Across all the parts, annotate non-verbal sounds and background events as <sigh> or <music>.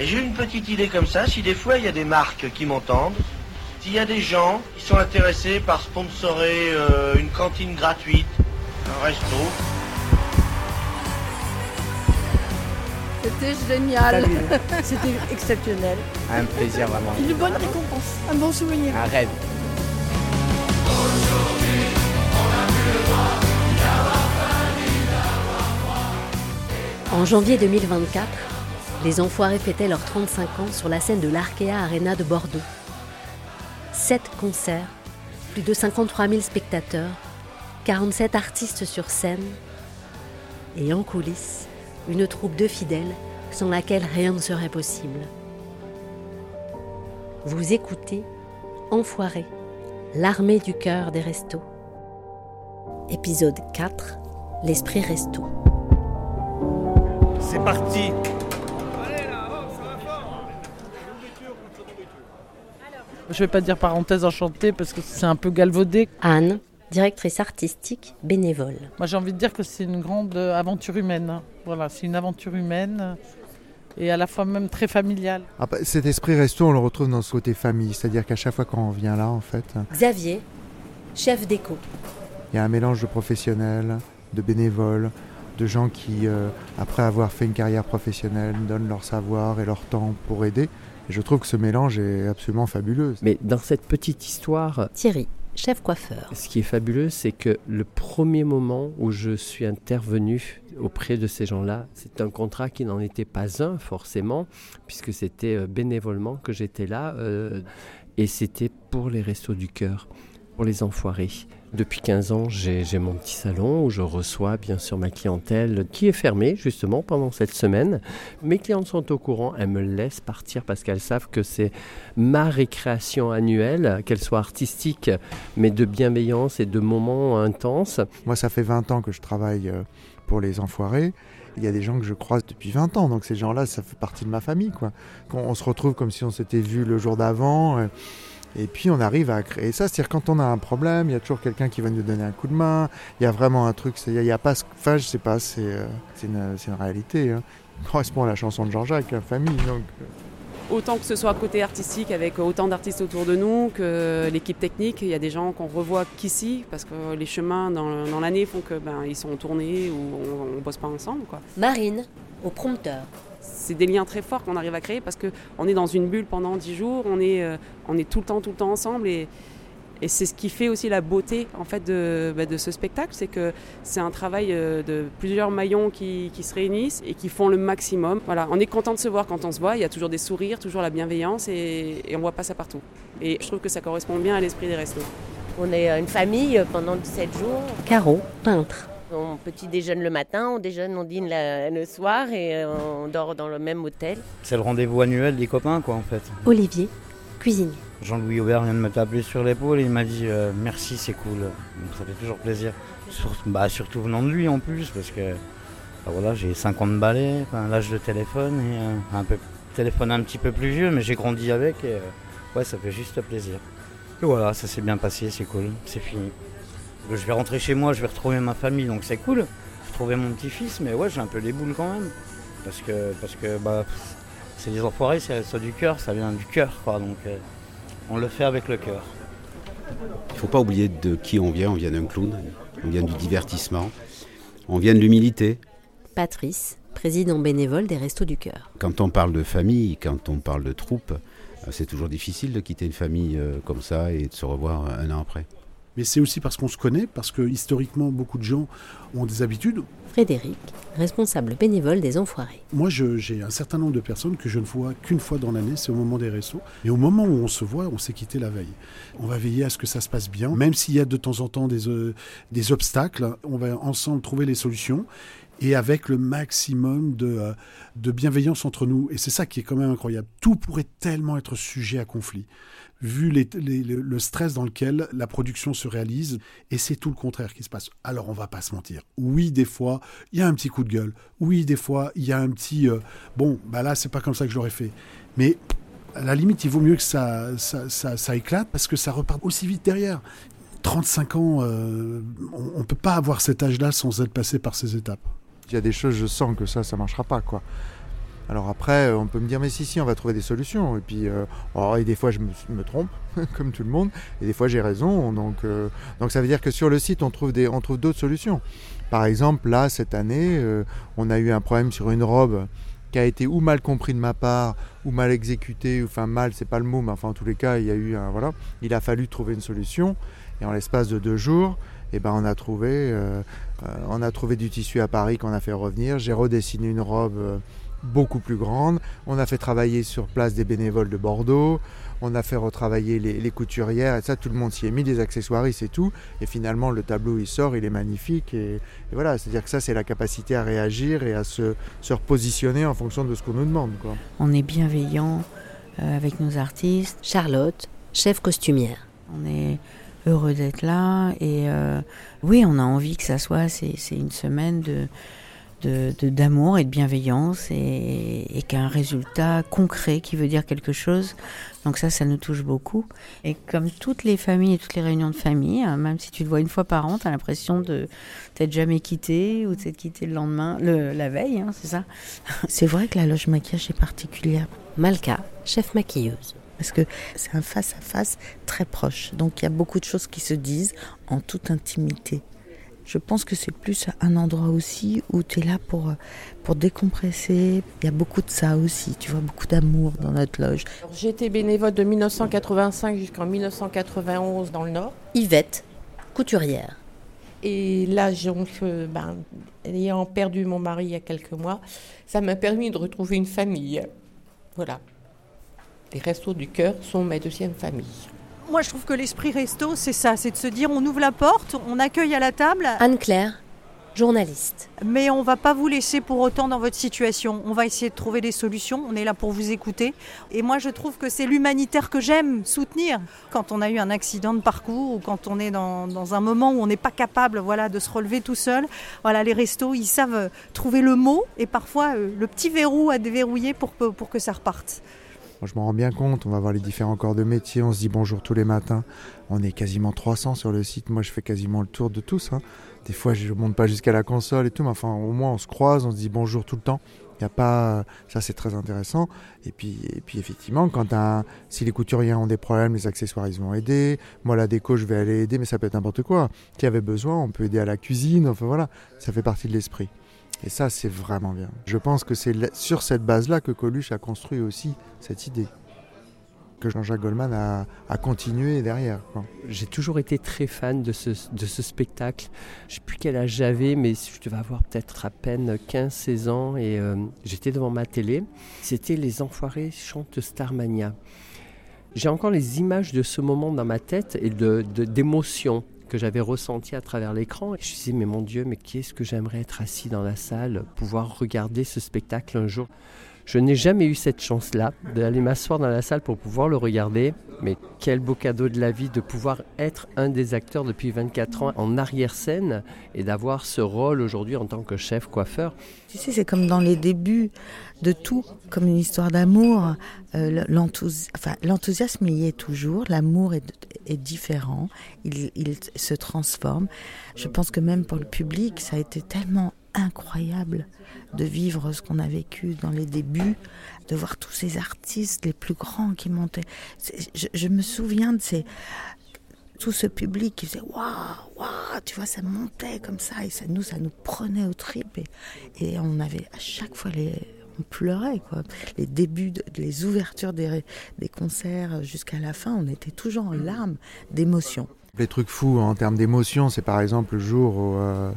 Et j'ai une petite idée comme ça, si des fois il y a des marques qui m'entendent, s'il y a des gens qui sont intéressés par sponsorer euh, une cantine gratuite, un resto, C'était génial. <laughs> C'était exceptionnel. Un plaisir vraiment. Une bonne récompense. Un bon souvenir. Un rêve. En janvier 2024, les Enfoirés fêtaient leurs 35 ans sur la scène de l'Arkea Arena de Bordeaux. Sept concerts, plus de 53 000 spectateurs, 47 artistes sur scène et en coulisses, une troupe de fidèles sans laquelle rien ne serait possible. Vous écoutez Enfoirés, l'armée du cœur des restos. Épisode 4, l'esprit resto. c'est parti Je vais pas dire parenthèse enchantée parce que c'est un peu galvaudé. Anne, directrice artistique bénévole. Moi j'ai envie de dire que c'est une grande euh, aventure humaine. hein. Voilà, c'est une aventure humaine euh, et à la fois même très familiale. Ah bah, cet esprit resto, on le retrouve dans ce côté famille, c'est-à-dire qu'à chaque fois qu'on vient là, en fait, Xavier, chef d'éco. il y a un mélange de professionnels, de bénévoles, de gens qui, euh, après avoir fait une carrière professionnelle, donnent leur savoir et leur temps pour aider. Et je trouve que ce mélange est absolument fabuleux. Mais dans cette petite histoire, Thierry, chef coiffeur. ce qui est fabuleux, c'est que le premier moment où je suis intervenu auprès de ces gens-là, c'est un contrat qui n'en était pas un forcément, puisque c'était euh, bénévolement que j'étais là, euh, et c'était pour les restos du cœur, pour les enfoirés. Depuis 15 ans, j'ai mon petit salon où je reçois bien sûr ma clientèle qui est fermée justement pendant cette semaine. Mes clientes sont au courant, elles me laissent partir parce qu'elles savent que c'est ma récréation annuelle, qu'elle soit artistique, mais de bienveillance et de moments intenses. Moi, ça fait 20 ans que je travaille euh, pour les enfoirés. Il y a des gens que je croise depuis 20 ans, donc ces gens-là, ça fait partie de ma famille. Quoi. On se retrouve comme si on s'était vu le jour d'avant. Et puis on arrive à créer ça. C'est-à-dire quand on a un problème, il y a toujours quelqu'un qui va nous donner un coup de main. Il y a vraiment un truc. Il n'y a, pas. ce- Enfin, je sais pas. C'est euh, une, réalité. Hein. Ça correspond à la chanson de Jean-Jacques, hein, famille. Donc, euh, Autant que ce soit côté artistique avec autant d'artistes autour de nous que l'équipe technique, il y a des gens qu'on revoit qu'ici parce que les chemins dans, dans l'année font que ben ils sont tournés ou on, on bosse pas ensemble quoi. Marine, au prompteur. C'est des liens très forts qu'on arrive à créer parce que on est dans une bulle pendant dix jours, on est euh, on est tout le temps tout le temps ensemble et et c'est ce qui fait aussi la beauté en fait de, bah, de ce spectacle, c'est que c'est un travail euh, de plusieurs maillons qui, qui se réunissent et qui font le maximum. Voilà, on est content de se voir quand on se voit. Il y a toujours des sourires, toujours la bienveillance et, et on voit pas ça partout. Et je trouve que ça correspond bien à l'esprit des restos. On est une famille pendant 17 jours. Caro, peintre. On petit déjeune le matin, on déjeune, on dîne la- le soir et euh, on dort dans le même hôtel. C'est le rendez-vous annuel des copains, quoi, en fait. Olivier, cuisinier. Jean-Louis Aubert vient de me taper sur l'épaule et il m'a dit euh, merci, c'est cool. Donc ça fait toujours plaisir. Sur- bah, surtout venant de lui en plus, parce que bah, voilà, j'ai 50 balais, enfin, l'âge de téléphone, et euh, un peu, téléphone un petit peu plus vieux, mais j'ai grandi avec et euh, ouais, ça fait juste plaisir. Et voilà, ça s'est bien passé, c'est cool, c'est fini. Je vais rentrer chez moi, je vais retrouver ma famille, donc c'est cool. Retrouver mon petit-fils, mais ouais, j'ai un peu les boules quand même. Parce que, parce que bah, c'est des enfoirés, c'est ça du cœur, ça vient du cœur, quoi. Donc euh, on le fait avec le cœur. Il ne faut pas oublier de qui on vient. On vient d'un clown, on vient du divertissement, on vient de l'humilité. Patrice, président bénévole des Restos du Cœur. Quand on parle de famille, quand on parle de troupe, euh, c'est toujours difficile de quitter une famille euh, comme ça et de se revoir un an après. Mais c'est aussi parce qu'on se connaît, parce que historiquement, beaucoup de gens ont des habitudes. Frédéric, responsable bénévole des Enfoirés. Moi, j'ai un certain nombre de personnes que je ne vois qu'une fois dans l'année, c'est au moment des restos. Et au moment où on se voit, on s'est quitté la veille. On va veiller à ce que ça se passe bien, même s'il y a de temps en temps des, euh, des obstacles, on va ensemble trouver les solutions et avec le maximum de, euh, de bienveillance entre nous. Et c'est ça qui est quand même incroyable. Tout pourrait tellement être sujet à conflit, vu le stress dans lequel la production se réalise. Et c'est tout le contraire qui se passe. Alors on va pas se mentir. Oui, des fois, il y a un petit coup de gueule. Oui, des fois, il y a un petit... euh, bon, bah là, c'est pas comme ça que je l'aurais fait. Mais à la limite, il vaut mieux que ça éclate parce que ça repart aussi vite derrière. 35 ans, euh, on ne peut pas avoir cet âge-là sans être passé par ces étapes. Il y a des choses, je sens que ça, ça marchera pas, quoi. Alors après, euh, on peut me dire, mais si, si, on va trouver des solutions. Et puis, euh, et des fois, je me, trompe, <laughs> comme tout le monde, et des fois, j'ai raison. Donc, euh, donc ça veut dire que sur le site, on trouve, des, on trouve d'autres solutions. Par exemple, là, cette année, on a eu un problème sur une robe qui a été ou mal compris de ma part, ou mal exécuté, ou enfin mal, c'est pas le mot, mais enfin en tous les cas, il y a eu un voilà, il a fallu trouver une solution, et en l'espace de deux jours, eh ben on a trouvé, on a trouvé du tissu à Paris qu'on a fait revenir. J'ai redessiné une robe euh, beaucoup plus grande. On a fait travailler sur place des bénévoles de Bordeaux. On a fait retravailler les, les couturières et ça, tout le monde s'y est mis, des accessoires, c'est tout. Et finalement, le tableau, il sort, il est magnifique. Et, et voilà, c'est-à-dire que ça, c'est la capacité à réagir et à se, se repositionner en fonction de ce qu'on nous demande. Quoi. On est bienveillant euh, avec nos artistes. Charlotte, chef costumière. On est heureux d'être là et euh, oui, on a envie que ça soit, c'est une semaine de de- de- d'amour et de bienveillance et, qu'un résultat concret qui veut dire quelque chose. Donc ça, ça nous touche beaucoup. Et comme toutes les familles et toutes les réunions de famille, hein, même si tu le vois une fois par an, tu as l'impression de t'être jamais quitté ou de t'être quitté le lendemain, le, la veille, hein, c'est ça? c'est vrai que la loge maquillage est particulière. Malka, chef maquilleuse. Parce que c'est un face-à-face très proche. Donc il y a beaucoup de choses qui se disent en toute intimité. Je pense que c'est plus un endroit aussi où tu es là pour, pour décompresser. Il y a beaucoup de ça aussi, tu vois, beaucoup d'amour dans notre loge. Été bénévole de 1985 jusqu'en 1991 dans le Nord. Yvette, couturière. Et là, donc, ben, ayant perdu mon mari il y a quelques mois, ça m'a permis de retrouver une famille. Voilà. Les restos du cœur sont ma deuxième famille. Moi, je trouve que l'esprit resto, c'est ça, c'est de se dire on ouvre la porte, on accueille à la table. Anne-Claire, journaliste. Mais on va pas vous laisser pour autant dans votre situation. On va essayer de trouver des solutions. On est là pour vous écouter. Et moi, je trouve que c'est l'humanitaire que j'aime soutenir. Quand on a eu un accident de parcours ou quand on est dans, dans un moment où on n'est pas capable, voilà, de se relever tout seul. Voilà, les restos, ils savent euh, trouver le mot et parfois euh, le petit verrou à déverrouiller pour que, pour que ça reparte. Je m'en rends bien compte, on va voir les différents corps de métier, on se dit bonjour tous les matins. On est quasiment 300 sur le site, moi je fais quasiment le tour de tous. hein. Des fois je ne monte pas jusqu'à la console et tout, mais enfin au moins on se croise, on se dit bonjour tout le temps. Y a pas, ça c'est très intéressant. Et puis, et puis effectivement, quand un, si les couturiers ont des problèmes, les accessoires ils vont aider. Moi la déco je vais aller aider, mais ça peut être n'importe quoi. Qui avait besoin, on peut aider à la cuisine. Enfin voilà, ça fait partie de l'esprit. Et ça, c'est vraiment bien. Je pense que c'est sur cette base-là que Coluche a construit aussi cette idée. Que Jean-Jacques Goldman a, continué derrière. J'ai toujours été très fan de ce, spectacle. Je sais plus quel âge j'avais, mais je devais avoir peut-être à peine 15-16 ans et euh, j'étais devant ma télé. C'était Les Enfoirés chantent Starmania. J'ai encore les images de ce moment dans ma tête et de, de- que j'avais ressenties à travers l'écran. Et je me disais, mais mon Dieu, mais qu'est-ce que j'aimerais être assis dans la salle, pouvoir regarder ce spectacle un jour? Je n'ai jamais eu cette chance-là d'aller m'asseoir dans la salle pour pouvoir le regarder. Mais quel beau cadeau de la vie de pouvoir être un des acteurs depuis 24 ans en arrière-scène et d'avoir ce rôle aujourd'hui en tant que chef coiffeur. Tu sais, c'est comme dans les débuts de tout, comme une histoire d'amour. Euh, L'enthousiasme y est toujours, l'amour est, est différent, il, il se transforme. Je pense que même pour le public, ça a été tellement incroyable de vivre ce qu'on a vécu dans les débuts, de voir tous ces artistes, les plus grands qui montaient. Je, je me souviens de ces tout ce public qui faisait waouh, waouh, tu vois, ça montait comme ça et ça nous, ça nous prenait aux tripes et, on avait à chaque fois les, on pleurait quoi. Les débuts, les ouvertures des, des concerts jusqu'à la fin, on était toujours en larmes d'émotion. Les trucs fous en termes d'émotion, c'est par exemple le jour où, euh,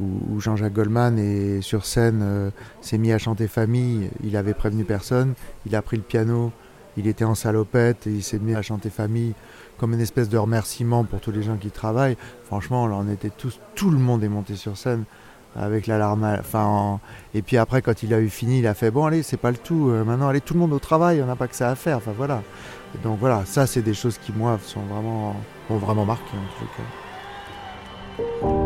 où- Jean-Jacques Goldman est sur scène, euh, s'est mis à chanter Famille, il avait prévenu personne, il a pris le piano, il était en salopette et il s'est mis à chanter Famille comme une espèce de remerciement pour tous les gens qui travaillent. Franchement, on était tous, tout le monde est monté sur scène avec la larme. à- Enfin, en- et puis après, quand il a eu fini, il a fait bon allez, c'est pas le tout. euh, maintenant, allez tout le monde au travail, on n'a pas que ça à faire. Enfin voilà. Donc voilà, ça c'est des choses qui moi sont vraiment, m'ont vraiment marqué en tout cas.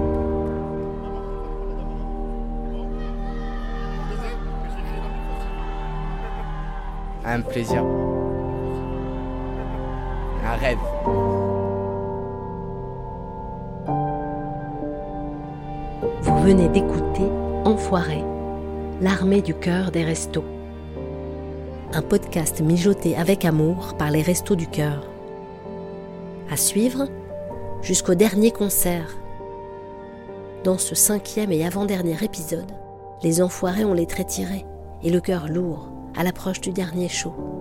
Un plaisir. Un rêve. Vous venez d'écouter Enfoiré, l'armée du cœur des restos. un podcast mijoté avec amour par les Restos du Cœur. À suivre jusqu'au dernier concert. Dans ce cinquième et avant-dernier épisode, les enfoirés ont les traits tirés et le cœur lourd à l'approche du dernier show.